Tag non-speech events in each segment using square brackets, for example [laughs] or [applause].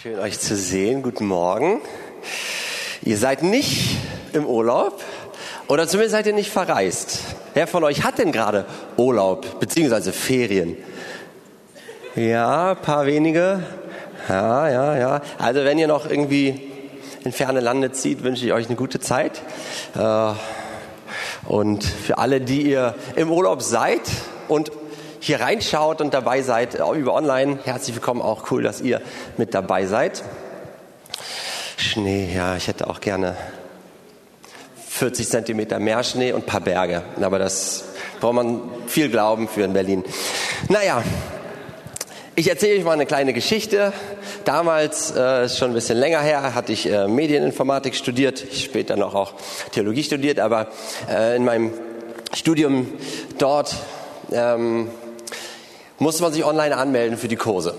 Schön euch zu sehen. Guten Morgen. Ihr seid nicht im Urlaub oder zumindest seid ihr nicht verreist. Wer von euch hat denn gerade Urlaub bzw. Ferien? Ja, paar wenige. Ja, ja, ja. Also wenn ihr noch irgendwie in ferne Lande zieht, wünsche ich euch eine gute Zeit. Äh, und für alle, die ihr im Urlaub seid und hier reinschaut und dabei seid, über online, herzlich willkommen, auch cool, dass ihr mit dabei seid. Schnee, ja, ich hätte auch gerne 40 Zentimeter mehr Schnee und ein paar Berge, aber das braucht man viel Glauben für in Berlin. Naja, ich erzähle euch mal eine kleine Geschichte. Damals, äh, ist schon ein bisschen länger her, hatte ich äh, Medieninformatik studiert, später noch auch Theologie studiert, aber äh, in meinem Studium dort ähm, musste man sich online anmelden für die Kurse.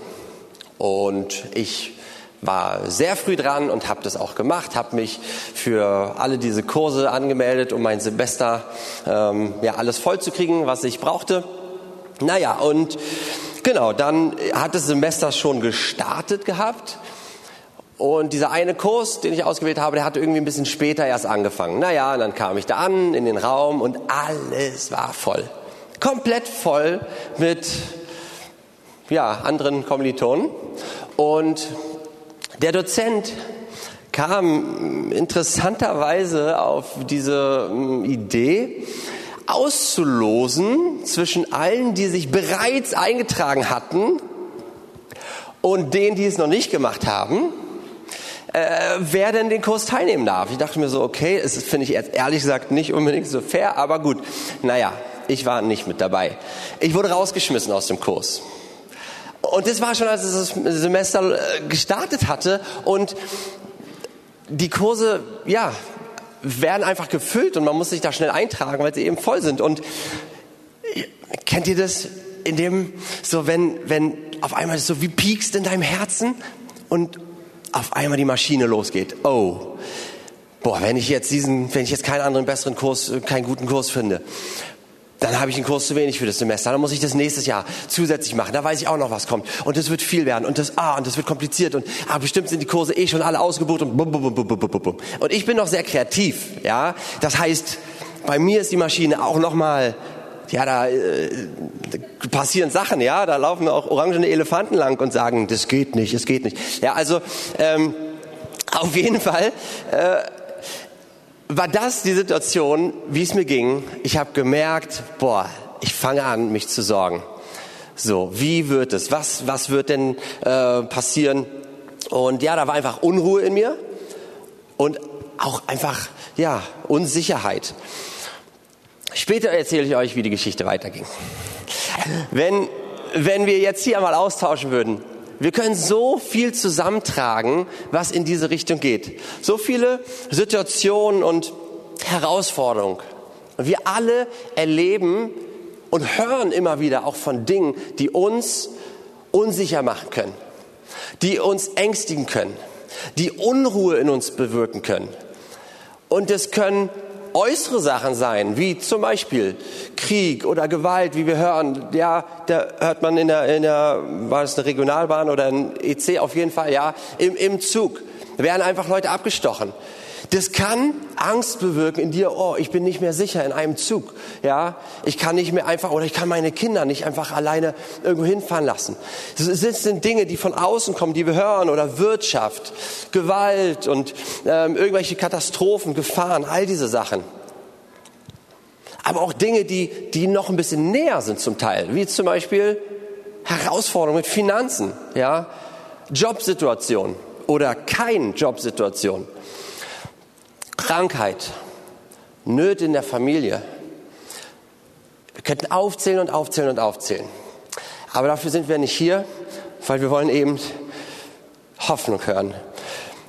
Und ich war sehr früh dran und habe das auch gemacht, habe mich für alle diese Kurse angemeldet, um mein Semester ähm, ja alles voll zu kriegen, was ich brauchte. Naja, und genau, dann hat das Semester schon gestartet gehabt. Und dieser eine Kurs, den ich ausgewählt habe, der hatte irgendwie ein bisschen später erst angefangen. Naja, und dann kam ich da an in den Raum und alles war voll. Komplett voll mit ja, anderen Kommilitonen. Und der Dozent kam interessanterweise auf diese hm, Idee, auszulosen zwischen allen, die sich bereits eingetragen hatten und denen, die es noch nicht gemacht haben, äh, wer denn den Kurs teilnehmen darf. Ich dachte mir so, okay, es finde ich ehrlich gesagt nicht unbedingt so fair, aber gut. Naja, ich war nicht mit dabei. Ich wurde rausgeschmissen aus dem Kurs. Und das war schon, als das Semester äh, gestartet hatte und die Kurse, ja, werden einfach gefüllt und man muss sich da schnell eintragen, weil sie eben voll sind. Und kennt ihr das in dem, so wenn, wenn auf einmal so wie piekst in deinem Herzen und auf einmal die Maschine losgeht. Oh, boah, wenn ich jetzt diesen, wenn ich jetzt keinen anderen besseren Kurs, keinen guten Kurs finde, dann habe ich einen Kurs zu wenig für das Semester. Dann muss ich das nächstes Jahr zusätzlich machen. Da weiß ich auch noch, was kommt. Und das wird viel werden. Und das, ah, und das wird kompliziert. Und ah, bestimmt sind die Kurse eh schon alle ausgebucht und bum, bum, bum, bum, bum, bum. Und ich bin noch sehr kreativ, ja. Das heißt, bei mir ist die Maschine auch noch mal ja, da äh, passieren Sachen, ja, da laufen auch orangene Elefanten lang und sagen, das geht nicht, es geht nicht. Ja, also ähm, auf jeden Fall äh, war das die Situation, wie es mir ging. Ich habe gemerkt, boah, ich fange an, mich zu sorgen. So, wie wird es? Was, was wird denn äh, passieren? Und ja, da war einfach Unruhe in mir und auch einfach, ja, Unsicherheit. Später erzähle ich euch, wie die Geschichte weiterging. Wenn, wenn wir jetzt hier einmal austauschen würden, wir können so viel zusammentragen, was in diese Richtung geht. So viele Situationen und Herausforderungen. Wir alle erleben und hören immer wieder auch von Dingen, die uns unsicher machen können, die uns ängstigen können, die Unruhe in uns bewirken können. Und es können äußere Sachen sein, wie zum Beispiel Krieg oder Gewalt, wie wir hören. Ja, da hört man in der, in der war es eine Regionalbahn oder ein EC auf jeden Fall, ja, im, im Zug werden einfach Leute abgestochen. Das kann Angst bewirken in dir. Oh, ich bin nicht mehr sicher in einem Zug. Ja, ich kann nicht mehr einfach oder ich kann meine Kinder nicht einfach alleine irgendwo hinfahren lassen. Das sind Dinge, die von außen kommen, die wir hören oder Wirtschaft, Gewalt und ähm, irgendwelche Katastrophen, Gefahren, all diese Sachen. Aber auch Dinge, die, die noch ein bisschen näher sind zum Teil, wie zum Beispiel Herausforderungen mit Finanzen, ja, Jobsituation oder kein Jobsituation. Krankheit, Nöte in der Familie. Wir könnten aufzählen und aufzählen und aufzählen. Aber dafür sind wir nicht hier, weil wir wollen eben Hoffnung hören.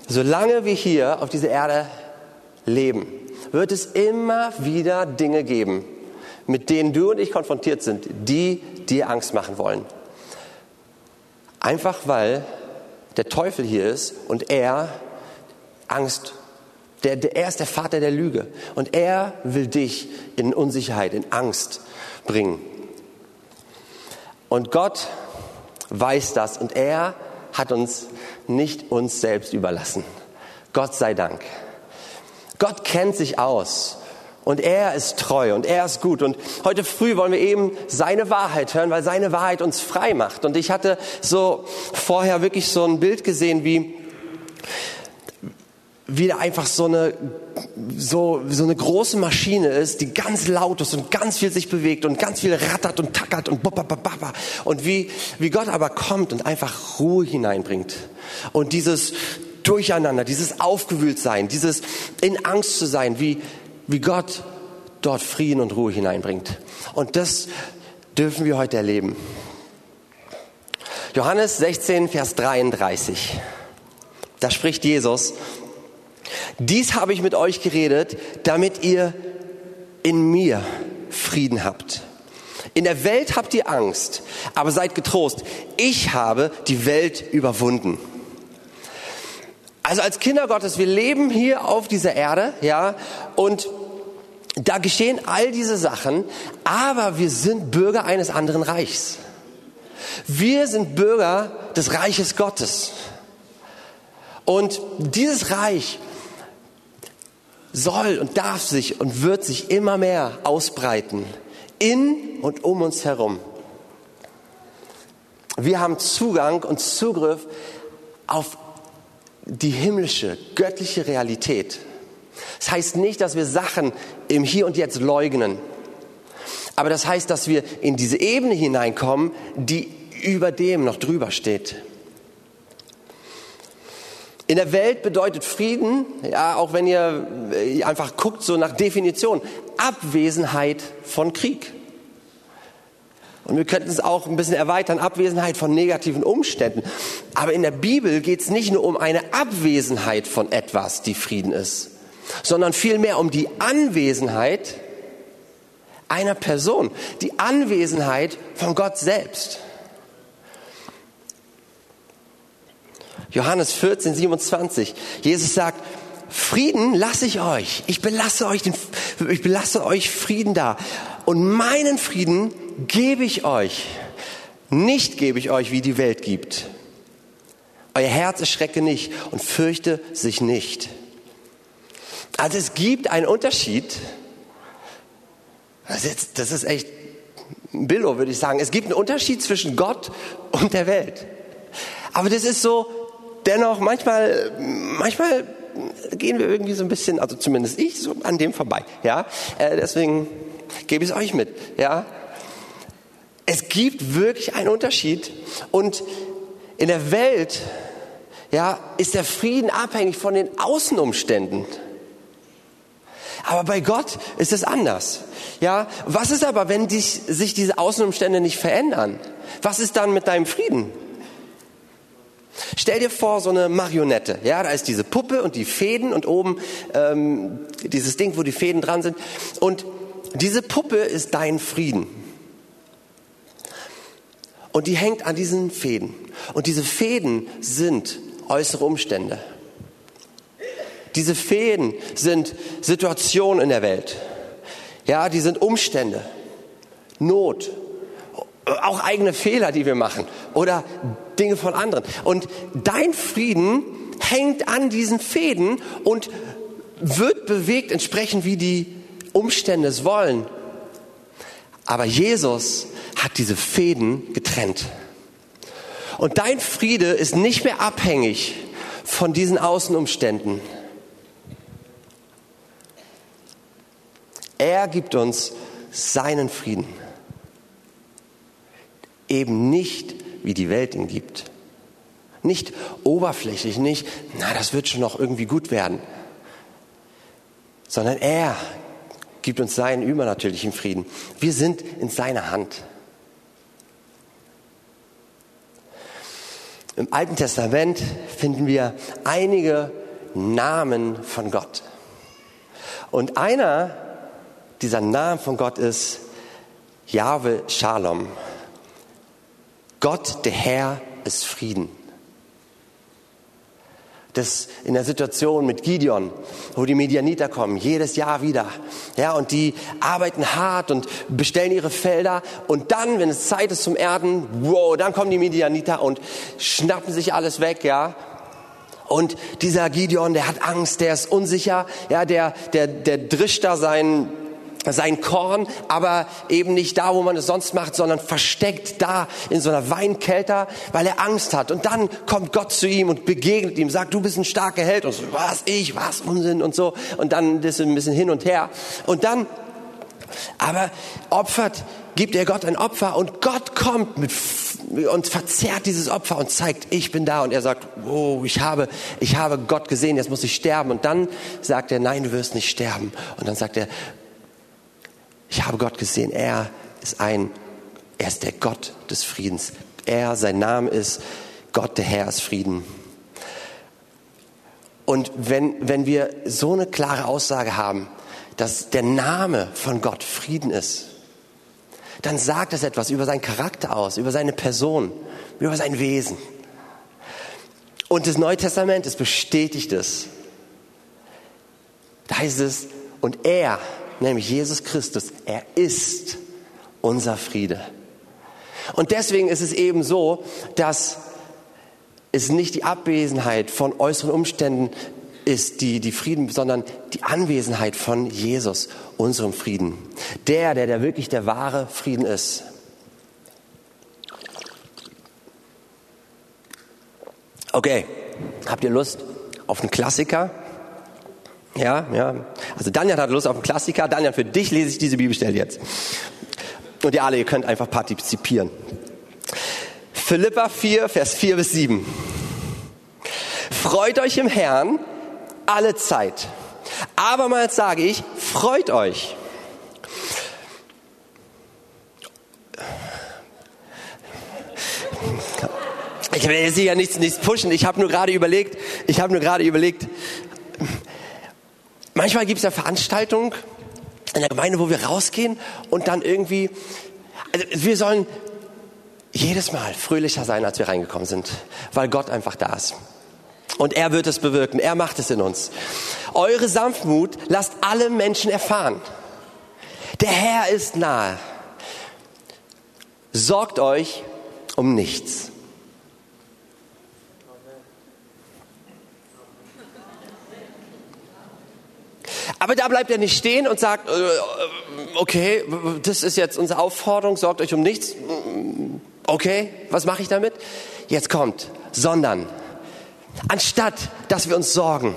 Solange wir hier auf dieser Erde leben, wird es immer wieder Dinge geben, mit denen du und ich konfrontiert sind, die dir Angst machen wollen. Einfach weil der Teufel hier ist und er Angst der, der, er ist der Vater der Lüge. Und er will dich in Unsicherheit, in Angst bringen. Und Gott weiß das und er hat uns nicht uns selbst überlassen. Gott sei Dank. Gott kennt sich aus. Und er ist treu und er ist gut. Und heute früh wollen wir eben seine Wahrheit hören, weil seine Wahrheit uns frei macht. Und ich hatte so vorher wirklich so ein Bild gesehen, wie, wie da einfach so eine, so, so eine große Maschine ist, die ganz laut ist und ganz viel sich bewegt und ganz viel rattert und tackert und bababababa. Und wie, wie Gott aber kommt und einfach Ruhe hineinbringt. Und dieses Durcheinander, dieses Aufgewühltsein, dieses in Angst zu sein, wie, wie Gott dort Frieden und Ruhe hineinbringt. Und das dürfen wir heute erleben. Johannes 16, Vers 33. Da spricht Jesus, dies habe ich mit euch geredet, damit ihr in mir Frieden habt. In der Welt habt ihr Angst, aber seid getrost. Ich habe die Welt überwunden. Also als Kinder Gottes, wir leben hier auf dieser Erde, ja, und da geschehen all diese Sachen, aber wir sind Bürger eines anderen Reichs. Wir sind Bürger des Reiches Gottes. Und dieses Reich soll und darf sich und wird sich immer mehr ausbreiten in und um uns herum. Wir haben Zugang und Zugriff auf die himmlische, göttliche Realität. Das heißt nicht, dass wir Sachen im Hier und Jetzt leugnen. Aber das heißt, dass wir in diese Ebene hineinkommen, die über dem noch drüber steht. In der Welt bedeutet Frieden, ja, auch wenn ihr äh, einfach guckt, so nach Definition, Abwesenheit von Krieg. Und wir könnten es auch ein bisschen erweitern, Abwesenheit von negativen Umständen. Aber in der Bibel geht es nicht nur um eine Abwesenheit von etwas, die Frieden ist, sondern vielmehr um die Anwesenheit einer Person, die Anwesenheit von Gott selbst. Johannes 14, 27. Jesus sagt, Frieden lasse ich euch. Ich belasse euch, den, ich belasse euch Frieden da. Und meinen Frieden gebe ich euch. Nicht gebe ich euch, wie die Welt gibt. Euer Herz erschrecke nicht und fürchte sich nicht. Also es gibt einen Unterschied. Das ist, das ist echt Billo, würde ich sagen. Es gibt einen Unterschied zwischen Gott und der Welt. Aber das ist so, dennoch, manchmal, manchmal gehen wir irgendwie so ein bisschen, also zumindest ich, so an dem vorbei. Ja, äh, deswegen gebe ich es euch mit. Ja, es gibt wirklich einen Unterschied und in der Welt, ja, ist der Frieden abhängig von den Außenumständen. Aber bei Gott ist es anders. Ja, was ist aber, wenn dich, sich diese Außenumstände nicht verändern? Was ist dann mit deinem Frieden? Stell dir vor, so eine Marionette. Ja, da ist diese Puppe und die Fäden und oben ähm, dieses Ding, wo die Fäden dran sind. Und diese Puppe ist dein Frieden. Und die hängt an diesen Fäden. Und diese Fäden sind äußere Umstände. Diese Fäden sind Situationen in der Welt. Ja, die sind Umstände, Not, auch eigene Fehler, die wir machen oder Dinge von anderen. Und dein Frieden hängt an diesen Fäden und wird bewegt entsprechend, wie die Umstände es wollen. Aber Jesus hat diese Fäden getrennt. Und dein Friede ist nicht mehr abhängig von diesen Außenumständen. Er gibt uns seinen Frieden eben nicht, wie die Welt ihn gibt. Nicht oberflächlich, nicht, na, das wird schon noch irgendwie gut werden, sondern er gibt uns seinen übernatürlichen Frieden. Wir sind in seiner Hand. Im Alten Testament finden wir einige Namen von Gott. Und einer dieser Namen von Gott ist Jahwe Shalom. Gott, der Herr, ist Frieden. Das in der Situation mit Gideon, wo die Medianiter kommen, jedes Jahr wieder. Ja, und die arbeiten hart und bestellen ihre Felder. Und dann, wenn es Zeit ist zum Erden, wow, dann kommen die Medianiter und schnappen sich alles weg, ja. Und dieser Gideon, der hat Angst, der ist unsicher, ja, der, der, der drischt da sein, sein Korn, aber eben nicht da, wo man es sonst macht, sondern versteckt da in so einer Weinkelter, weil er Angst hat. Und dann kommt Gott zu ihm und begegnet ihm, sagt, du bist ein starker Held. Und so, was, ich, was, Unsinn und so. Und dann ist ein bisschen hin und her. Und dann, aber opfert, gibt er Gott ein Opfer und Gott kommt mit und verzehrt dieses Opfer und zeigt, ich bin da. Und er sagt, oh, ich habe, ich habe Gott gesehen, jetzt muss ich sterben. Und dann sagt er, nein, du wirst nicht sterben. Und dann sagt er, ich habe Gott gesehen. Er ist ein, er ist der Gott des Friedens. Er, sein Name ist Gott, der Herr ist Frieden. Und wenn, wenn wir so eine klare Aussage haben, dass der Name von Gott Frieden ist, dann sagt es etwas über seinen Charakter aus, über seine Person, über sein Wesen. Und das Neue Testament, es bestätigt es. Da heißt es, und er, nämlich Jesus Christus, er ist unser Friede. Und deswegen ist es eben so, dass es nicht die Abwesenheit von äußeren Umständen ist die, die Frieden, sondern die Anwesenheit von Jesus, unserem Frieden. Der, der, der wirklich der wahre Frieden ist. Okay, habt ihr Lust auf einen Klassiker? Ja, ja. Also Daniel hat Lust auf einen Klassiker. Daniel, für dich lese ich diese Bibelstelle jetzt. Und ihr alle, ihr könnt einfach partizipieren. Philippa 4, Vers 4 bis 7. Freut euch im Herrn alle Zeit. Abermals sage ich, freut euch. Ich will jetzt hier nichts, nichts pushen. Ich habe nur gerade überlegt, ich habe nur gerade überlegt, manchmal gibt es ja Veranstaltungen in der Gemeinde, wo wir rausgehen und dann irgendwie, also wir sollen jedes Mal fröhlicher sein, als wir reingekommen sind, weil Gott einfach da ist. Und er wird es bewirken. Er macht es in uns. Eure Sanftmut lasst alle Menschen erfahren. Der Herr ist nahe. Sorgt euch um nichts. Aber da bleibt er nicht stehen und sagt, äh, okay, das ist jetzt unsere Aufforderung, sorgt euch um nichts. Okay, was mache ich damit? Jetzt kommt, sondern Anstatt, dass wir uns sorgen,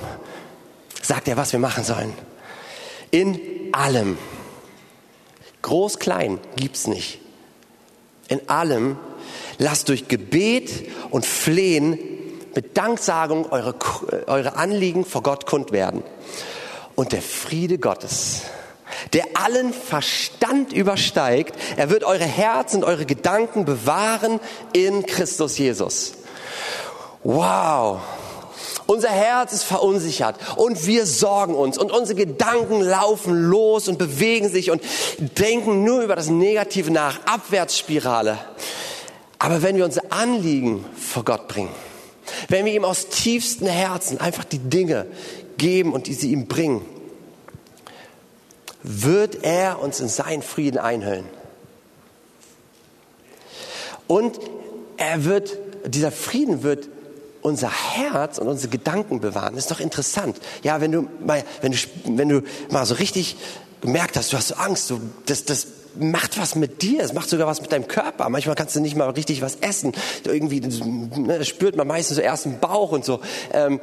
sagt er, was wir machen sollen. In allem. Groß, klein gibt's nicht. In allem lasst durch Gebet und Flehen mit Danksagung eure, eure Anliegen vor Gott kund werden. Und der Friede Gottes, der allen Verstand übersteigt, er wird eure Herzen und eure Gedanken bewahren in Christus Jesus. Wow. Unser Herz ist verunsichert und wir sorgen uns und unsere Gedanken laufen los und bewegen sich und denken nur über das Negative nach, Abwärtsspirale. Aber wenn wir unser Anliegen vor Gott bringen, wenn wir ihm aus tiefstem Herzen einfach die Dinge geben und die sie ihm bringen, wird er uns in seinen Frieden einhüllen. Und er wird, dieser Frieden wird unser Herz und unsere Gedanken bewahren. Das ist doch interessant. Ja, wenn du mal, wenn du, wenn du mal so richtig gemerkt hast, du hast so Angst, du, das, das macht was mit dir, es macht sogar was mit deinem Körper. Manchmal kannst du nicht mal richtig was essen. Irgendwie ne, spürt man meistens so erst im Bauch und so. Ähm,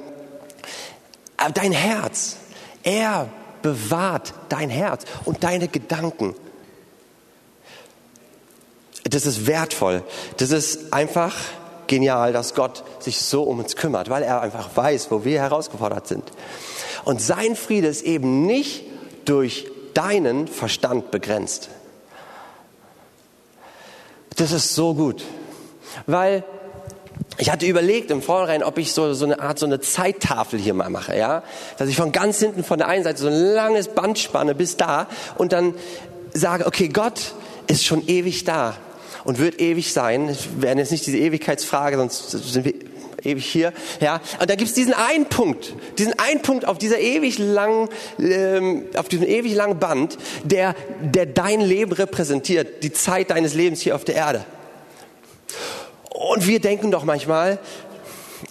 aber dein Herz, er bewahrt dein Herz und deine Gedanken. Das ist wertvoll. Das ist einfach genial, dass Gott sich so um uns kümmert, weil er einfach weiß, wo wir herausgefordert sind. Und sein Friede ist eben nicht durch deinen Verstand begrenzt. Das ist so gut, weil ich hatte überlegt im Vorhinein, ob ich so, so eine Art, so eine Zeittafel hier mal mache, ja, dass ich von ganz hinten von der einen Seite so ein langes Band spanne bis da und dann sage, okay, Gott ist schon ewig da und wird ewig sein. Wir werden jetzt nicht diese Ewigkeitsfrage, sonst sind wir ewig hier. Ja, und da gibt es diesen einen Punkt, diesen einen Punkt auf dieser ewig langen, ähm, auf diesem ewig langen Band, der, der dein Leben repräsentiert, die Zeit deines Lebens hier auf der Erde. Und wir denken doch manchmal,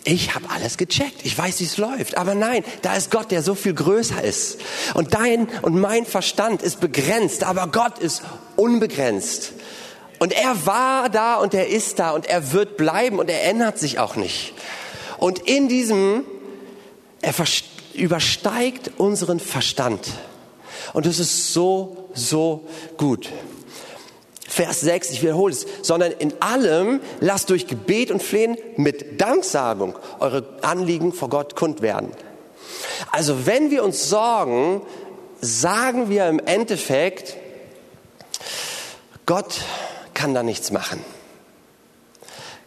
ich habe alles gecheckt, ich weiß, wie es läuft. Aber nein, da ist Gott, der so viel größer ist. Und dein und mein Verstand ist begrenzt, aber Gott ist unbegrenzt. Und er war da und er ist da und er wird bleiben und er ändert sich auch nicht. Und in diesem, er übersteigt unseren Verstand. Und das ist so, so gut. Vers 6, ich wiederhole es, sondern in allem lasst durch Gebet und Flehen mit Danksagung eure Anliegen vor Gott kund werden. Also wenn wir uns sorgen, sagen wir im Endeffekt, Gott kann da nichts machen.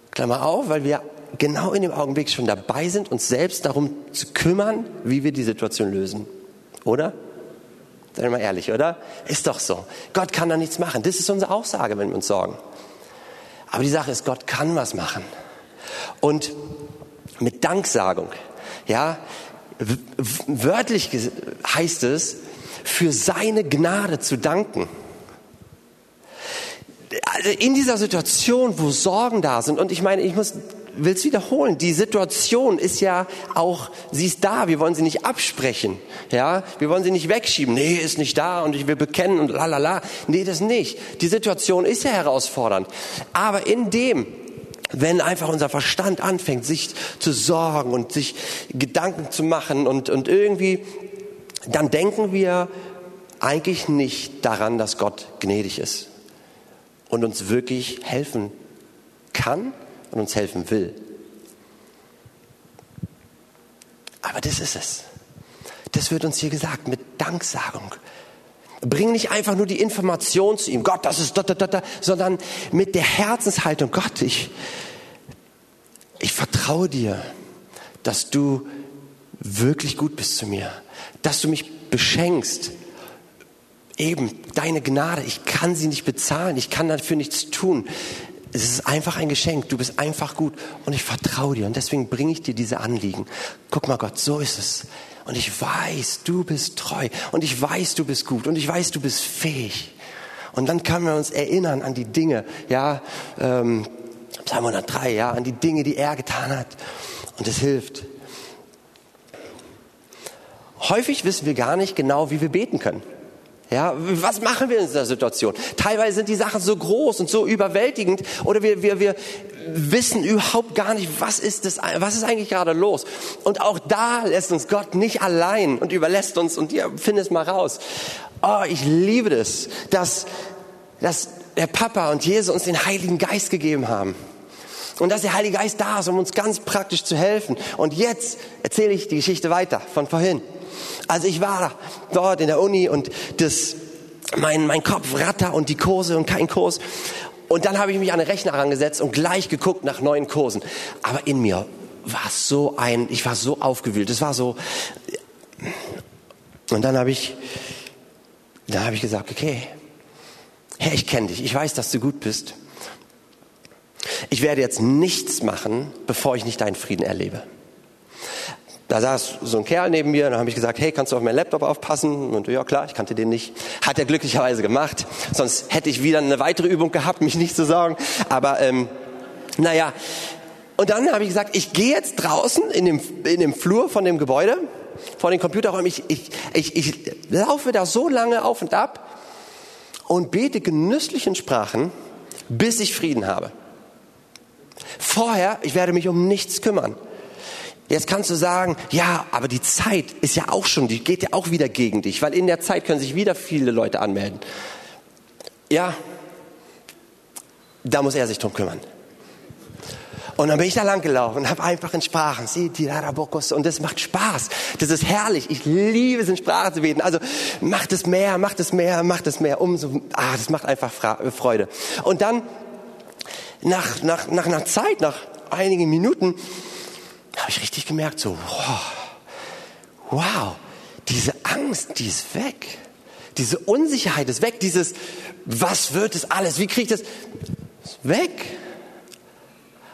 Klammer auf, weil wir genau in dem Augenblick schon dabei sind, uns selbst darum zu kümmern, wie wir die Situation lösen. Oder? Seien wir mal ehrlich, oder? Ist doch so. Gott kann da nichts machen. Das ist unsere Aussage, wenn wir uns sorgen. Aber die Sache ist, Gott kann was machen. Und mit Danksagung, ja, wörtlich heißt es, für seine Gnade zu danken. Also in dieser Situation, wo Sorgen da sind, und ich meine, ich muss will es wiederholen. Die Situation ist ja auch, sie ist da. Wir wollen sie nicht absprechen. Ja, wir wollen sie nicht wegschieben. Nee, ist nicht da und ich will bekennen und la la la. Nee, das nicht. Die Situation ist ja herausfordernd. Aber in dem, wenn einfach unser Verstand anfängt, sich zu sorgen und sich Gedanken zu machen und, und irgendwie, dann denken wir eigentlich nicht daran, dass Gott gnädig ist und uns wirklich helfen kann und uns helfen will. Aber das ist es. Das wird uns hier gesagt mit Danksagung. Bring nicht einfach nur die Information zu ihm, Gott, das ist da, da, da, da, sondern mit der Herzenshaltung, Gott, ich, ich vertraue dir, dass du wirklich gut bist zu mir, dass du mich beschenkst. Eben deine Gnade, ich kann sie nicht bezahlen, ich kann dafür nichts tun. Es ist einfach ein Geschenk. Du bist einfach gut und ich vertraue dir und deswegen bringe ich dir diese Anliegen. Guck mal Gott, so ist es. Und ich weiß, du bist treu und ich weiß, du bist gut und ich weiß, du bist fähig. Und dann können wir uns erinnern an die Dinge, ja, ähm, Psalm 103, ja, an die Dinge, die er getan hat. Und es hilft. Häufig wissen wir gar nicht genau, wie wir beten können. Ja, was machen wir in dieser Situation? Teilweise sind die Sachen so groß und so überwältigend oder wir, wir, wir wissen überhaupt gar nicht, was ist das, was ist eigentlich gerade los? Und auch da lässt uns Gott nicht allein und überlässt uns und ihr findet es mal raus. Oh, ich liebe das, dass, dass der Papa und Jesus uns den Heiligen Geist gegeben haben. Und dass der Heilige Geist da ist, um uns ganz praktisch zu helfen. Und jetzt erzähle ich die Geschichte weiter von vorhin. Also ich war dort in der Uni und das, mein, mein Kopf ratter und die Kurse und kein Kurs. Und dann habe ich mich an den Rechner herangesetzt und gleich geguckt nach neuen Kursen. Aber in mir war so ein, ich war so aufgewühlt. Es war so. Und dann habe ich, dann habe ich gesagt, okay, Herr, ich kenne dich. Ich weiß, dass du gut bist. Ich werde jetzt nichts machen, bevor ich nicht deinen Frieden erlebe. Da saß so ein Kerl neben mir, und dann habe ich gesagt, hey, kannst du auf meinen Laptop aufpassen? Und ja klar, ich kannte den nicht. Hat er glücklicherweise gemacht. Sonst hätte ich wieder eine weitere Übung gehabt, [laughs] mich nicht zu sorgen. Aber ähm, naja, und dann habe ich gesagt, ich gehe jetzt draußen in dem, in dem Flur von dem Gebäude, vor den Computerräumen, ich, ich, ich, ich laufe da so lange auf und ab und bete genüsslichen Sprachen, bis ich Frieden habe. Vorher, ich werde mich um nichts kümmern. Jetzt kannst du sagen, ja, aber die Zeit ist ja auch schon, die geht ja auch wieder gegen dich, weil in der Zeit können sich wieder viele Leute anmelden. Ja, da muss er sich drum kümmern. Und dann bin ich da lang gelaufen und habe einfach in Sprachen, und das macht Spaß. Das ist herrlich. Ich liebe es in Sprache zu beten. Also macht es mehr, macht es mehr, macht es mehr. Umso, ah, das macht einfach Freude. Und dann nach, nach, nach einer Zeit, nach einigen Minuten, habe ich richtig gemerkt, so, wow, wow, diese Angst, die ist weg. Diese Unsicherheit ist weg. Dieses, was wird es alles? Wie kriege ich das? Ist weg.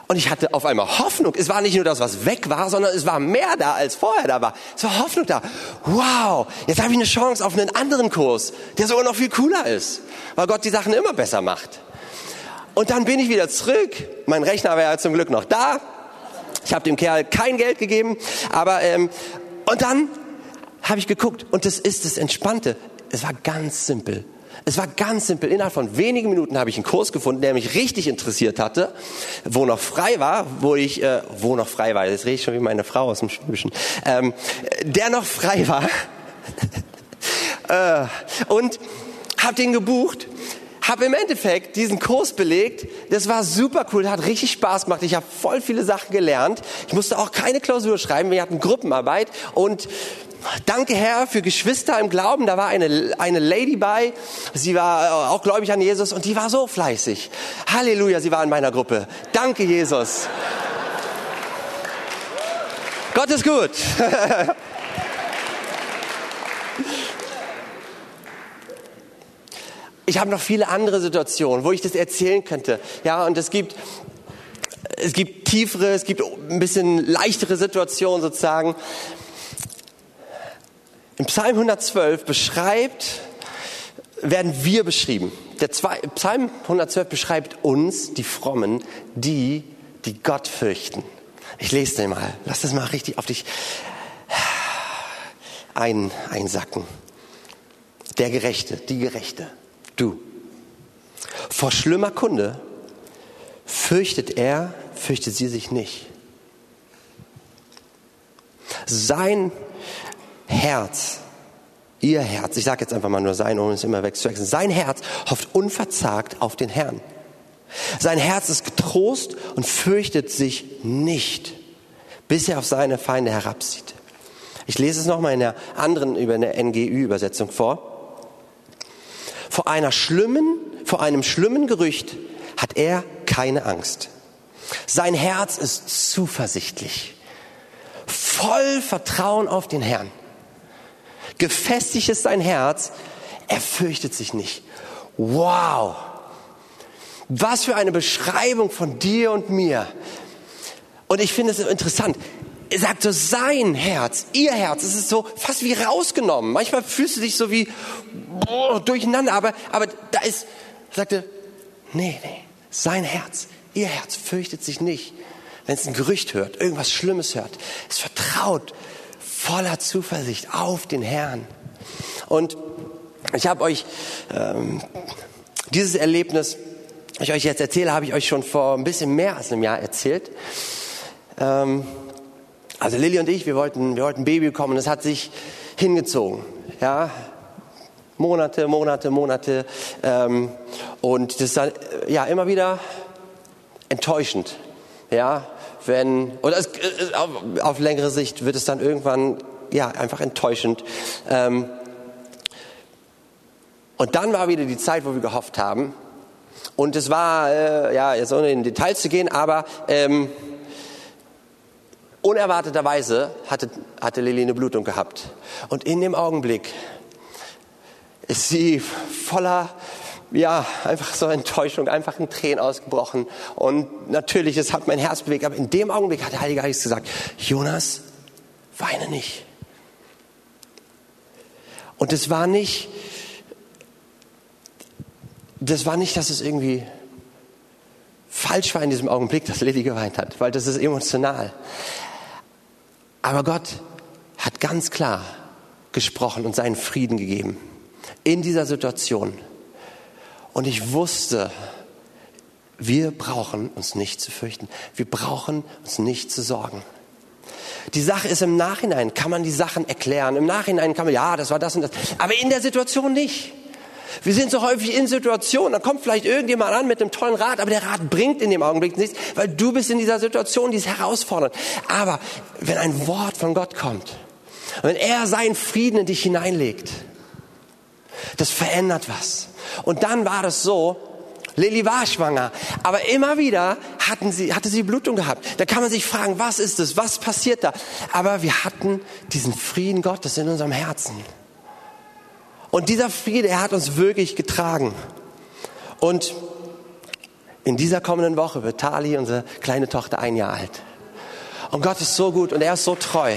Und ich hatte auf einmal Hoffnung. Es war nicht nur das, was weg war, sondern es war mehr da, als vorher da war. Es war Hoffnung da. Wow, jetzt habe ich eine Chance auf einen anderen Kurs, der sogar noch viel cooler ist, weil Gott die Sachen immer besser macht. Und dann bin ich wieder zurück. Mein Rechner war ja zum Glück noch da. Ich habe dem Kerl kein Geld gegeben, aber ähm, und dann habe ich geguckt und das ist das Entspannte. Es war ganz simpel. Es war ganz simpel. Innerhalb von wenigen Minuten habe ich einen Kurs gefunden, der mich richtig interessiert hatte, wo noch frei war, wo ich, äh, wo noch frei war, jetzt rede ich schon wie meine Frau aus dem Schwäbischen, ähm, der noch frei war. [laughs] äh, und habe den gebucht habe im Endeffekt diesen Kurs belegt. Das war super cool, hat richtig Spaß gemacht. Ich habe voll viele Sachen gelernt. Ich musste auch keine Klausur schreiben. Wir hatten Gruppenarbeit und Danke Herr für Geschwister im Glauben. Da war eine, eine Lady bei. Sie war auch gläubig an Jesus und die war so fleißig. Halleluja, sie war in meiner Gruppe. Danke Jesus. Gott ist gut. [laughs] ich habe noch viele andere Situationen, wo ich das erzählen könnte. Ja, und es gibt es gibt tiefere, es gibt ein bisschen leichtere Situationen sozusagen. Im Psalm 112 beschreibt, werden wir beschrieben. Der zwei, Psalm 112 beschreibt uns, die Frommen, die, die Gott fürchten. Ich lese den mal. Lass das mal richtig auf dich ein, einsacken. Der Gerechte, die Gerechte, du. Vor schlimmer Kunde fürchtet er, fürchtet sie sich nicht. Sein Herz, ihr Herz, ich sage jetzt einfach mal nur sein, um es immer wegzuwechseln, sein Herz hofft unverzagt auf den Herrn. Sein Herz ist getrost und fürchtet sich nicht, bis er auf seine Feinde herabsieht. Ich lese es nochmal in der anderen, über eine NGÜ-Übersetzung vor. Vor einer schlimmen, vor einem schlimmen Gerücht hat er keine Angst. Sein Herz ist zuversichtlich, voll Vertrauen auf den Herrn. Gefestigt ist sein Herz, er fürchtet sich nicht. Wow! Was für eine Beschreibung von dir und mir. Und ich finde es interessant. Sagt so, sein Herz, ihr Herz, es ist so fast wie rausgenommen. Manchmal fühlst du dich so wie boah, durcheinander, aber, aber da ist, sagte, nee, nee, sein Herz, ihr Herz fürchtet sich nicht. Wenn es ein Gerücht hört, irgendwas Schlimmes hört, es vertraut voller Zuversicht auf den Herrn. Und ich habe euch ähm, dieses Erlebnis, ich euch jetzt erzähle, habe ich euch schon vor ein bisschen mehr als einem Jahr erzählt. Ähm, also Lilly und ich, wir wollten, wir wollten ein Baby bekommen es hat sich hingezogen. Ja, Monate, Monate, Monate. Ähm, und das ist dann ja immer wieder enttäuschend. Ja, wenn, oder es, äh, auf, auf, längere Sicht wird es dann irgendwann, ja, einfach enttäuschend. Ähm, und dann war wieder die Zeit, wo wir gehofft haben. Und es war, äh, ja, jetzt ohne in Details zu gehen, aber ähm, unerwarteterweise hatte, hatte Lili eine Blutung gehabt. Und in dem Augenblick ist sie voller ja, einfach so Enttäuschung, einfach in Tränen ausgebrochen. Und natürlich, es hat mein Herz bewegt, aber in dem Augenblick hat der Heilige Geist gesagt, Jonas, weine nicht. Und es war nicht, das war nicht, dass es irgendwie falsch war in diesem Augenblick, dass Lilly geweint hat, weil das ist emotional. Aber Gott hat ganz klar gesprochen und seinen Frieden gegeben in dieser Situation. Und ich wusste, wir brauchen uns nicht zu fürchten. Wir brauchen uns nicht zu sorgen. Die Sache ist im Nachhinein, kann man die Sachen erklären. Im Nachhinein kann man, ja, das war das und das. Aber in der Situation nicht. Wir sind so häufig in Situationen, da kommt vielleicht irgendjemand an mit einem tollen Rat, aber der Rat bringt in dem Augenblick nichts, weil du bist in dieser Situation, die ist herausfordernd. Aber wenn ein Wort von Gott kommt, wenn er seinen Frieden in dich hineinlegt, das verändert was. Und dann war es so, Lilly war schwanger, aber immer wieder hatten sie, hatte sie Blutung gehabt. Da kann man sich fragen, was ist es, was passiert da? Aber wir hatten diesen Frieden Gottes in unserem Herzen. Und dieser Friede, er hat uns wirklich getragen. Und in dieser kommenden Woche wird Tali, unsere kleine Tochter, ein Jahr alt. Und Gott ist so gut und er ist so treu.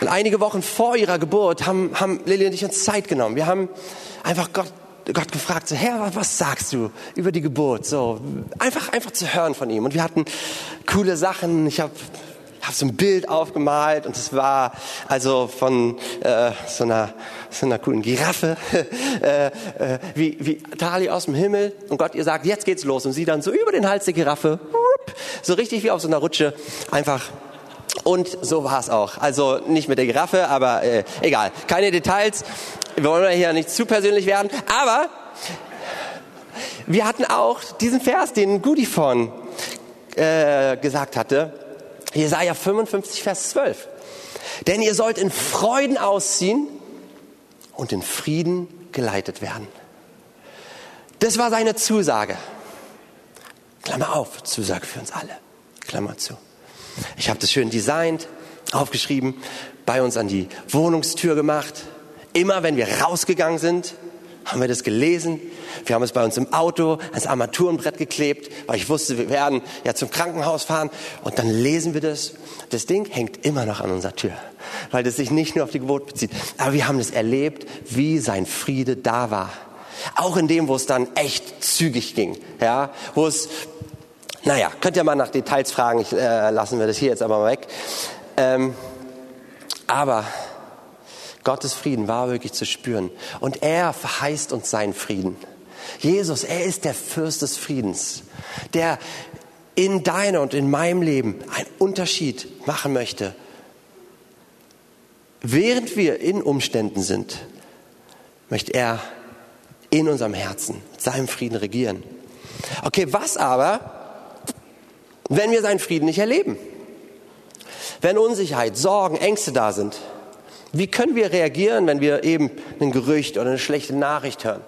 Und einige Wochen vor ihrer Geburt haben, haben Lilly und ich uns Zeit genommen. Wir haben einfach Gott Gott gefragt, so, Herr, was sagst du über die Geburt? So, einfach, einfach zu hören von ihm. Und wir hatten coole Sachen. Ich habe hab so ein Bild aufgemalt und es war also von äh, so, einer, so einer coolen Giraffe, [laughs] äh, äh, wie, wie Tali aus dem Himmel und Gott ihr sagt, jetzt geht's los und sie dann so über den Hals der Giraffe, so richtig wie auf so einer Rutsche, einfach und so war es auch. Also nicht mit der Giraffe, aber äh, egal. Keine Details. Wir wollen hier nicht zu persönlich werden. Aber wir hatten auch diesen Vers, den Gudi von äh, gesagt hatte. Jesaja 55, Vers 12. Denn ihr sollt in Freuden ausziehen und in Frieden geleitet werden. Das war seine Zusage. Klammer auf, Zusage für uns alle. Klammer zu. Ich habe das schön designt, aufgeschrieben, bei uns an die Wohnungstür gemacht. Immer wenn wir rausgegangen sind, haben wir das gelesen. Wir haben es bei uns im Auto ans Armaturenbrett geklebt, weil ich wusste, wir werden ja zum Krankenhaus fahren. Und dann lesen wir das. Das Ding hängt immer noch an unserer Tür, weil das sich nicht nur auf die Geburt bezieht. Aber wir haben es erlebt, wie sein Friede da war. Auch in dem, wo es dann echt zügig ging, ja, wo es naja, könnt ihr mal nach Details fragen, ich, äh, lassen wir das hier jetzt aber mal weg. Ähm, aber Gottes Frieden war wirklich zu spüren. Und er verheißt uns seinen Frieden. Jesus, er ist der Fürst des Friedens, der in deiner und in meinem Leben einen Unterschied machen möchte. Während wir in Umständen sind, möchte er in unserem Herzen mit seinem Frieden regieren. Okay, was aber, wenn wir seinen Frieden nicht erleben. Wenn Unsicherheit, Sorgen, Ängste da sind, wie können wir reagieren, wenn wir eben ein Gerücht oder eine schlechte Nachricht hören?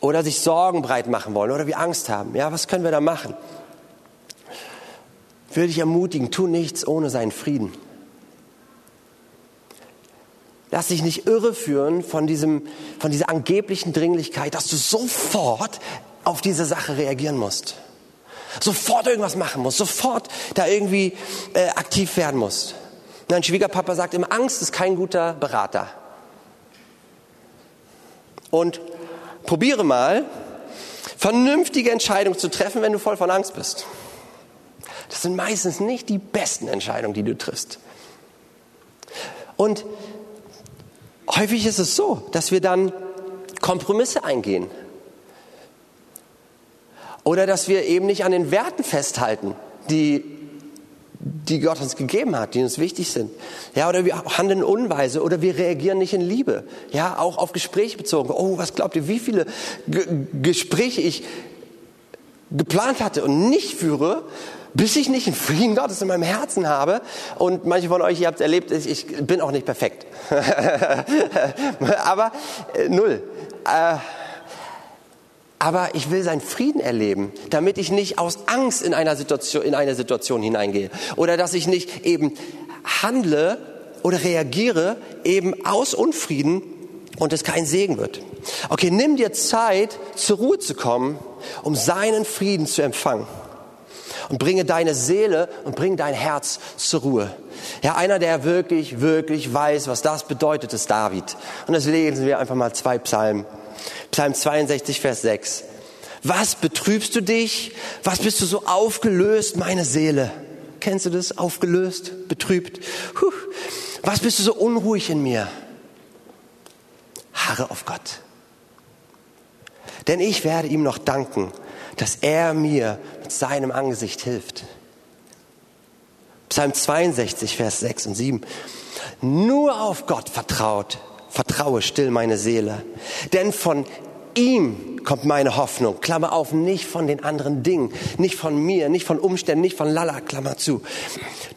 Oder sich Sorgen breit machen wollen oder wir Angst haben? Ja, was können wir da machen? Würde ich ermutigen, tu nichts ohne seinen Frieden. Lass dich nicht irreführen von, diesem, von dieser angeblichen Dringlichkeit, dass du sofort auf diese Sache reagieren musst sofort irgendwas machen muss, sofort da irgendwie äh, aktiv werden muss. Mein Schwiegerpapa sagt immer, Angst ist kein guter Berater. Und probiere mal, vernünftige Entscheidungen zu treffen, wenn du voll von Angst bist. Das sind meistens nicht die besten Entscheidungen, die du triffst. Und häufig ist es so, dass wir dann Kompromisse eingehen oder dass wir eben nicht an den Werten festhalten, die, die Gott uns gegeben hat, die uns wichtig sind. Ja, oder wir handeln unweise oder wir reagieren nicht in Liebe. Ja, auch auf Gespräche bezogen. Oh, was glaubt ihr, wie viele G Gespräche ich geplant hatte und nicht führe, bis ich nicht einen Frieden Gottes in meinem Herzen habe. Und manche von euch, ihr habt es erlebt, ich bin auch nicht perfekt. [laughs] Aber äh, null. Äh, aber ich will seinen Frieden erleben, damit ich nicht aus Angst in, einer Situation, in eine Situation hineingehe oder dass ich nicht eben handle oder reagiere eben aus Unfrieden und es kein Segen wird. Okay, nimm dir Zeit, zur Ruhe zu kommen, um seinen Frieden zu empfangen. Und bringe deine Seele und bring dein Herz zur Ruhe. Ja, einer, der wirklich, wirklich weiß, was das bedeutet, ist David. Und das lesen wir einfach mal zwei Psalmen. Psalm 62, Vers 6. Was betrübst du dich? Was bist du so aufgelöst, meine Seele? Kennst du das? Aufgelöst, betrübt. Puh. Was bist du so unruhig in mir? Harre auf Gott. Denn ich werde ihm noch danken, dass er mir mit seinem Angesicht hilft. Psalm 62, Vers 6 und 7. Nur auf Gott vertraut vertraue still meine Seele. Denn von ihm kommt meine Hoffnung. Klammer auf, nicht von den anderen Dingen, nicht von mir, nicht von Umständen, nicht von Lala, Klammer zu.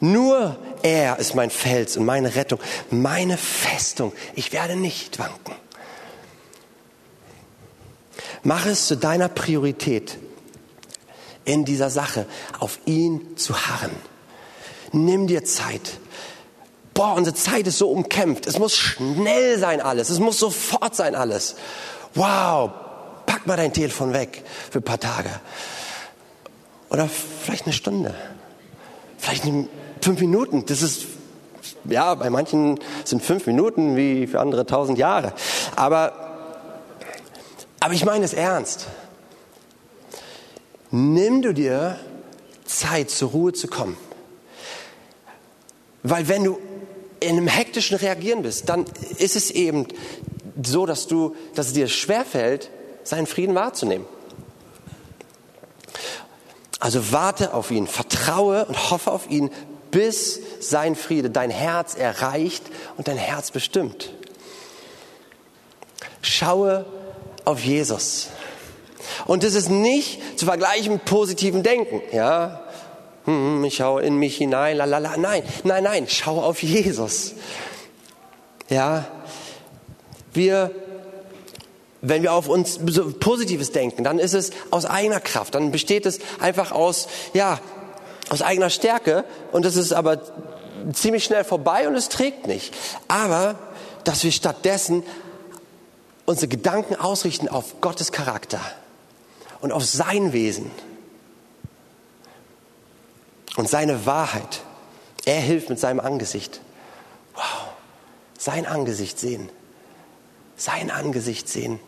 Nur er ist mein Fels und meine Rettung, meine Festung. Ich werde nicht wanken. Mach es zu deiner Priorität in dieser Sache, auf ihn zu harren. Nimm dir Zeit boah, unsere Zeit ist so umkämpft. Es muss schnell sein alles. Es muss sofort sein alles. Wow, pack mal dein Telefon weg für ein paar Tage. Oder vielleicht eine Stunde. Vielleicht fünf Minuten. Das ist, ja, bei manchen sind fünf Minuten wie für andere tausend Jahre. Aber Aber ich meine es ernst. Nimm du dir Zeit, zur Ruhe zu kommen. Weil wenn du in einem hektischen Reagieren bist, dann ist es eben so, dass, du, dass es dir schwerfällt, seinen Frieden wahrzunehmen. Also warte auf ihn, vertraue und hoffe auf ihn, bis sein Friede dein Herz erreicht und dein Herz bestimmt. Schaue auf Jesus. Und das ist nicht zu vergleichen mit positivem Denken, ja. Hm, ich schaue in mich hinein, lalala. Nein, nein, nein, schau auf Jesus. Ja. Wir, wenn wir auf uns so Positives denken, dann ist es aus eigener Kraft. Dann besteht es einfach aus, ja, aus eigener Stärke. Und das ist aber ziemlich schnell vorbei und es trägt nicht. Aber, dass wir stattdessen unsere Gedanken ausrichten auf Gottes Charakter und auf sein Wesen und seine Wahrheit. Er hilft mit seinem Angesicht. Wow, sein Angesicht sehen. Sein Angesicht sehen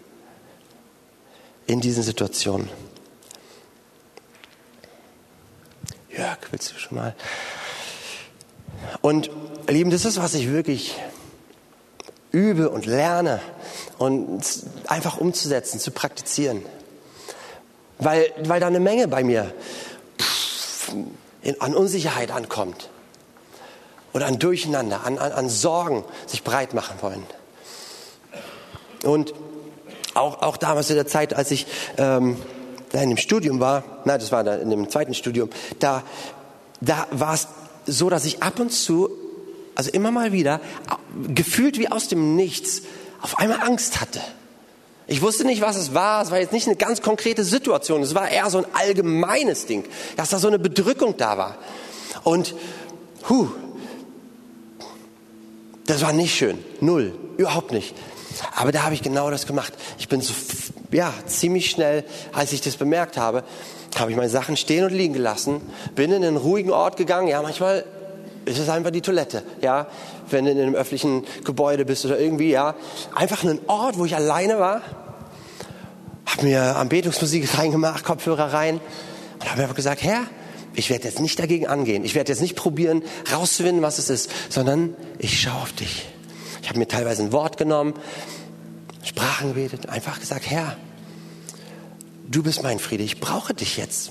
in diesen Situationen. Jörg, willst du schon mal? Und Lieben, das ist, was ich wirklich übe und lerne und einfach umzusetzen, zu praktizieren. Weil, weil da eine Menge bei mir in, an Unsicherheit ankommt oder an Durcheinander, an, an, an Sorgen sich breit machen wollen. Und auch, auch damals in der Zeit, als ich ähm, in dem Studium war, nein, das war in dem zweiten Studium, da, da war es so, dass ich ab und zu, also immer mal wieder, gefühlt wie aus dem Nichts, auf einmal Angst hatte. Ich wusste nicht, was es war. Es war jetzt nicht eine ganz konkrete Situation. Es war eher so ein allgemeines Ding, dass da so eine Bedrückung da war. Und, hu, das war nicht schön. Null. Überhaupt nicht. Aber da habe ich genau das gemacht. Ich bin so, ja, ziemlich schnell, als ich das bemerkt habe, habe ich meine Sachen stehen und liegen gelassen, bin in einen ruhigen Ort gegangen. Ja, manchmal ist es einfach die Toilette, ja, wenn du in einem öffentlichen Gebäude bist oder irgendwie, ja, einfach einen Ort, wo ich alleine war, habe mir Anbetungsmusik reingemacht, Kopfhörer rein und habe einfach gesagt, Herr, ich werde jetzt nicht dagegen angehen, ich werde jetzt nicht probieren rauszufinden, was es ist, sondern ich schaue auf dich. Ich habe mir teilweise ein Wort genommen, Sprachen gebetet, einfach gesagt, Herr, du bist mein Friede, ich brauche dich jetzt.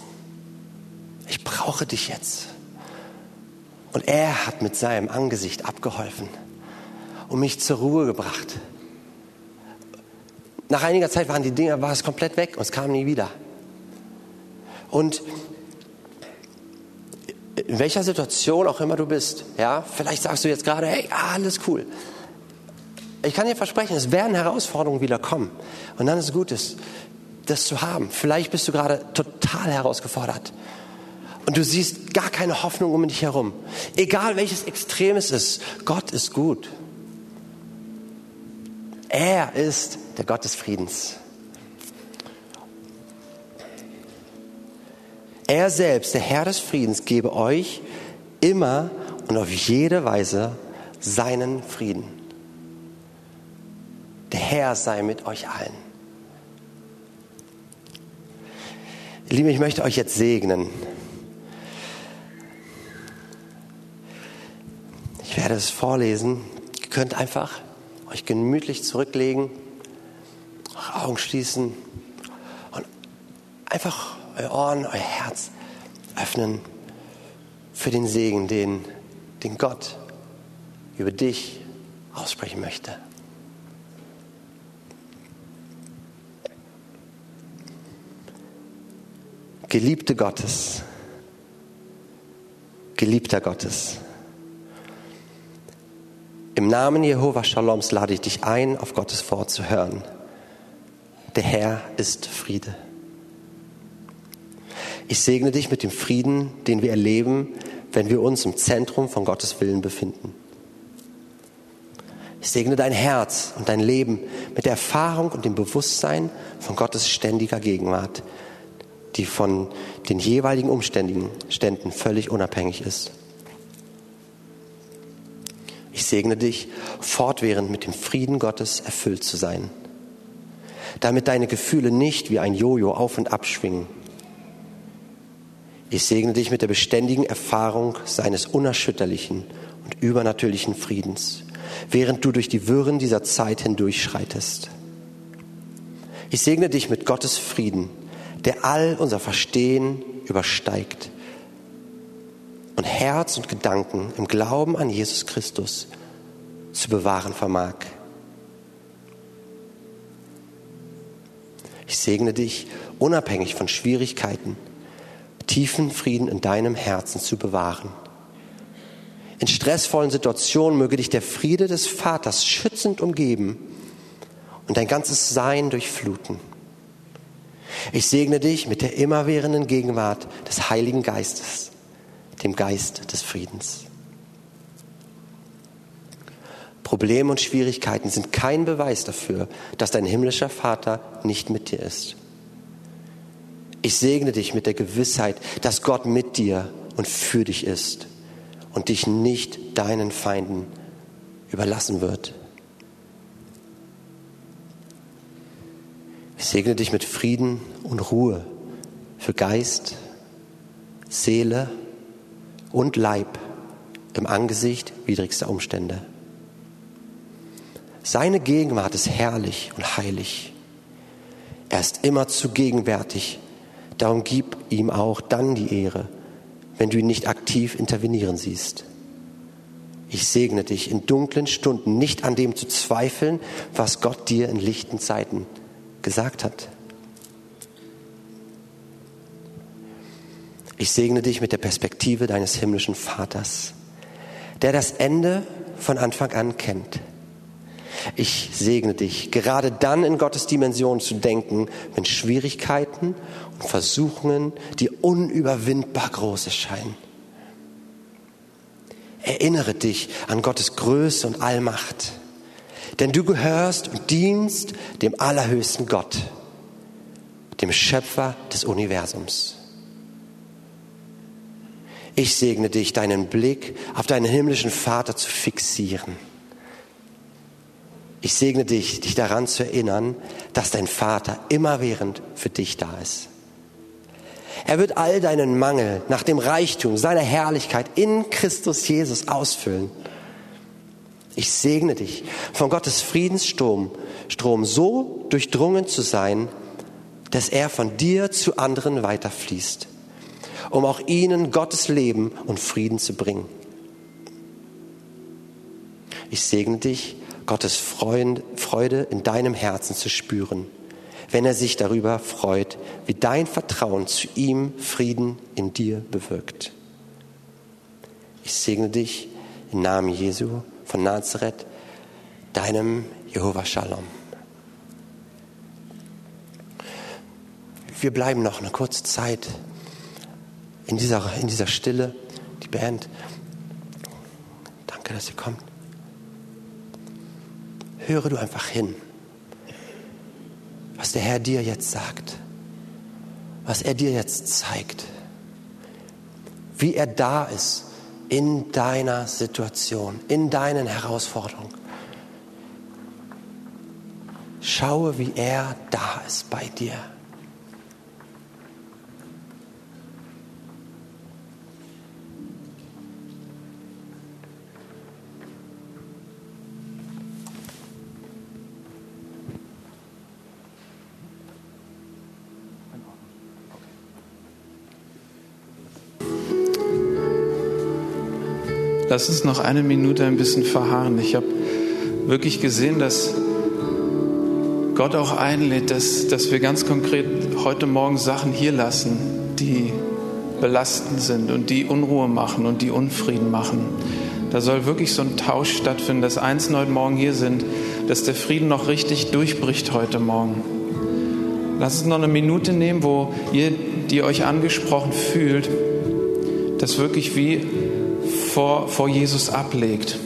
Ich brauche dich jetzt. Und er hat mit seinem Angesicht abgeholfen und mich zur Ruhe gebracht. Nach einiger Zeit waren die Dinge, war es komplett weg und es kam nie wieder. Und in welcher Situation auch immer du bist, ja, vielleicht sagst du jetzt gerade, hey, alles cool. Ich kann dir versprechen, es werden Herausforderungen wieder kommen. Und dann ist es gut, das, das zu haben. Vielleicht bist du gerade total herausgefordert und du siehst gar keine Hoffnung um dich herum. Egal welches Extrem es ist, Gott ist gut. Er ist der Gott des Friedens. Er selbst, der Herr des Friedens, gebe euch immer und auf jede Weise seinen Frieden. Der Herr sei mit euch allen. Liebe, ich möchte euch jetzt segnen. Ich werde es vorlesen. Ihr könnt einfach euch gemütlich zurücklegen, eure Augen schließen und einfach euer Ohren, euer Herz öffnen für den Segen, den, den Gott über dich aussprechen möchte. Geliebte Gottes, Geliebter Gottes. Im Namen Jehova Shaloms lade ich dich ein, auf Gottes Wort zu hören. Der Herr ist Friede. Ich segne dich mit dem Frieden, den wir erleben, wenn wir uns im Zentrum von Gottes Willen befinden. Ich segne dein Herz und dein Leben mit der Erfahrung und dem Bewusstsein von Gottes ständiger Gegenwart, die von den jeweiligen Umständen völlig unabhängig ist. Ich segne dich, fortwährend mit dem Frieden Gottes erfüllt zu sein. damit deine Gefühle nicht wie ein Jojo auf und ab schwingen. Ich segne dich mit der beständigen Erfahrung seines unerschütterlichen und übernatürlichen Friedens, während du durch die Wirren dieser Zeit hindurchschreitest. Ich segne dich mit Gottes Frieden, der all unser Verstehen übersteigt und Herz und Gedanken im Glauben an Jesus Christus zu bewahren vermag. Ich segne dich, unabhängig von Schwierigkeiten, tiefen Frieden in deinem Herzen zu bewahren. In stressvollen Situationen möge dich der Friede des Vaters schützend umgeben und dein ganzes Sein durchfluten. Ich segne dich mit der immerwährenden Gegenwart des Heiligen Geistes, dem Geist des Friedens. Probleme und Schwierigkeiten sind kein Beweis dafür, dass dein himmlischer Vater nicht mit dir ist. Ich segne dich mit der Gewissheit, dass Gott mit dir und für dich ist und dich nicht deinen Feinden überlassen wird. Ich segne dich mit Frieden und Ruhe für Geist, Seele und Leib im Angesicht widrigster Umstände. Seine Gegenwart ist herrlich und heilig. Er ist immer zu gegenwärtig. Darum gib ihm auch dann die Ehre, wenn du ihn nicht aktiv intervenieren siehst. Ich segne dich in dunklen Stunden nicht an dem zu zweifeln, was Gott dir in lichten Zeiten gesagt hat. Ich segne dich mit der Perspektive deines himmlischen Vaters, der das Ende von Anfang an kennt ich segne dich, gerade dann in Gottes Dimension zu denken, wenn Schwierigkeiten und Versuchungen die unüberwindbar groß erscheinen. Erinnere dich an Gottes Größe und Allmacht, denn du gehörst und dienst dem allerhöchsten Gott, dem Schöpfer des Universums. Ich segne dich, deinen Blick auf deinen himmlischen Vater zu fixieren ich segne dich, dich daran zu erinnern, dass dein Vater immerwährend für dich da ist. Er wird all deinen Mangel nach dem Reichtum seiner Herrlichkeit in Christus Jesus ausfüllen. Ich segne dich, von Gottes Friedensstrom Strom so durchdrungen zu sein, dass er von dir zu anderen weiterfließt, um auch ihnen Gottes Leben und Frieden zu bringen. Ich segne dich, Gottes Freude in deinem Herzen zu spüren, wenn er sich darüber freut, wie dein Vertrauen zu ihm Frieden in dir bewirkt. Ich segne dich im Namen Jesu von Nazareth, deinem Jehova Shalom. Wir bleiben noch eine kurze Zeit in dieser, in dieser Stille. Die Band, danke, dass ihr kommt höre du einfach hin, was der Herr dir jetzt sagt, was er dir jetzt zeigt, wie er da ist in deiner Situation, in deinen Herausforderungen. Schaue, wie er da ist bei dir. Lass uns noch eine Minute ein bisschen verharren. Ich habe wirklich gesehen, dass Gott auch einlädt, dass, dass wir ganz konkret heute Morgen Sachen hier lassen, die belastend sind und die Unruhe machen und die Unfrieden machen. Da soll wirklich so ein Tausch stattfinden, dass Einzelne heute Morgen hier sind, dass der Frieden noch richtig durchbricht heute Morgen. Lass uns noch eine Minute nehmen, wo ihr, die euch angesprochen fühlt, das wirklich wie vor, vor Jesus ablegt.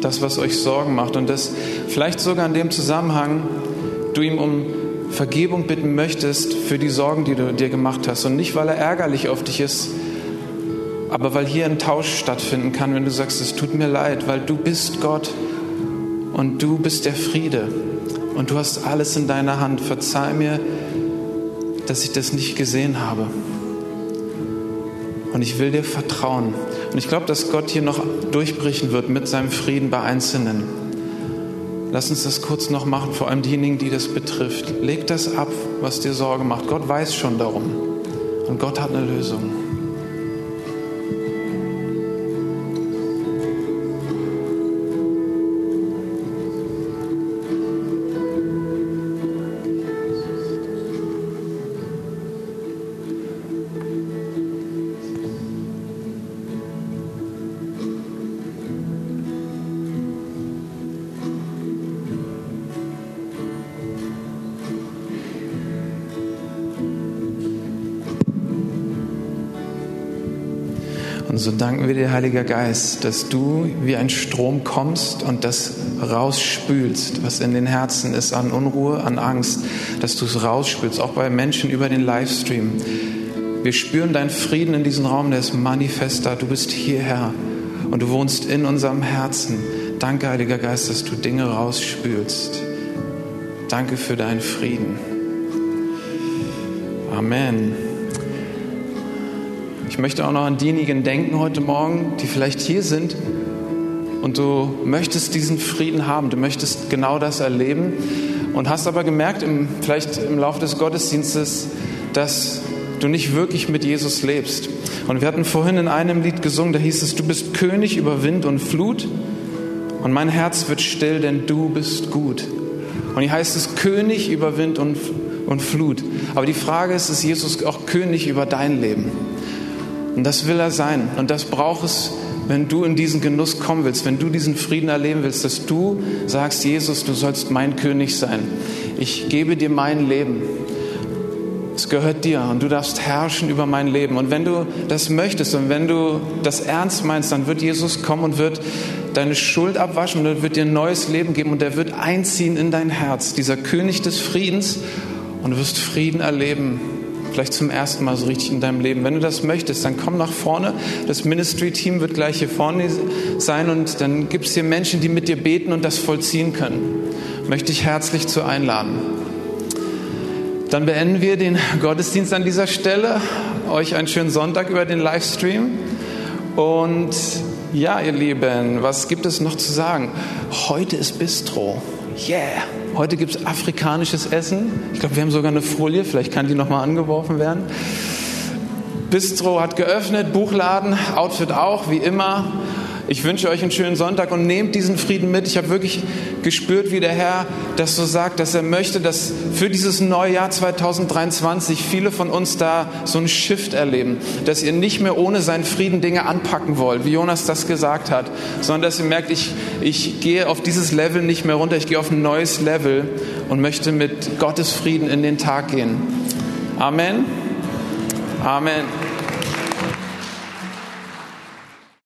Das, was euch Sorgen macht. Und das vielleicht sogar in dem Zusammenhang du ihm um Vergebung bitten möchtest für die Sorgen, die du dir gemacht hast. Und nicht, weil er ärgerlich auf dich ist, aber weil hier ein Tausch stattfinden kann, wenn du sagst, es tut mir leid, weil du bist Gott und du bist der Friede. und du hast alles in deiner Hand. Verzeih mir, dass ich das nicht gesehen habe. Und ich will dir vertrauen. Und ich glaube, dass Gott hier noch durchbrechen wird mit seinem Frieden bei Einzelnen. Lass uns das kurz noch machen, vor allem diejenigen, die das betrifft. Leg das ab, was dir Sorge macht. Gott weiß schon darum. Und Gott hat eine Lösung. Und so danken wir dir, Heiliger Geist, dass du wie ein Strom kommst und das rausspülst, was in den Herzen ist an Unruhe, an Angst, dass du es rausspülst, auch bei Menschen über den Livestream. Wir spüren deinen Frieden in diesem Raum, der ist manifest da. Du bist hierher und du wohnst in unserem Herzen. Danke, Heiliger Geist, dass du Dinge rausspülst. Danke für deinen Frieden. Amen. Ich möchte auch noch an diejenigen denken heute Morgen, die vielleicht hier sind und du möchtest diesen Frieden haben, du möchtest genau das erleben und hast aber gemerkt, im, vielleicht im Laufe des Gottesdienstes, dass du nicht wirklich mit Jesus lebst. Und wir hatten vorhin in einem Lied gesungen, da hieß es, du bist König über Wind und Flut und mein Herz wird still, denn du bist gut. Und hier heißt es König über Wind und, und Flut. Aber die Frage ist, ist Jesus auch König über dein Leben? Und das will er sein. Und das braucht es, wenn du in diesen Genuss kommen willst, wenn du diesen Frieden erleben willst, dass du sagst, Jesus, du sollst mein König sein. Ich gebe dir mein Leben. Es gehört dir und du darfst herrschen über mein Leben. Und wenn du das möchtest und wenn du das ernst meinst, dann wird Jesus kommen und wird deine Schuld abwaschen und er wird dir ein neues Leben geben und er wird einziehen in dein Herz, dieser König des Friedens und du wirst Frieden erleben vielleicht zum ersten Mal so richtig in deinem Leben. Wenn du das möchtest, dann komm nach vorne. Das Ministry-Team wird gleich hier vorne sein und dann gibt es hier Menschen, die mit dir beten und das vollziehen können. Möchte ich herzlich zu einladen. Dann beenden wir den Gottesdienst an dieser Stelle. Euch einen schönen Sonntag über den Livestream. Und ja, ihr Lieben, was gibt es noch zu sagen? Heute ist Bistro. Yeah! Heute gibt es afrikanisches Essen. Ich glaube, wir haben sogar eine Folie, vielleicht kann die nochmal angeworfen werden. Bistro hat geöffnet, Buchladen, Outfit auch, wie immer. Ich wünsche euch einen schönen Sonntag und nehmt diesen Frieden mit. Ich habe wirklich gespürt, wie der Herr das so sagt, dass er möchte, dass für dieses neue Jahr 2023 viele von uns da so einen Shift erleben, dass ihr nicht mehr ohne seinen Frieden Dinge anpacken wollt, wie Jonas das gesagt hat, sondern dass ihr merkt, ich, ich gehe auf dieses Level nicht mehr runter, ich gehe auf ein neues Level und möchte mit Gottes Frieden in den Tag gehen. Amen. Amen.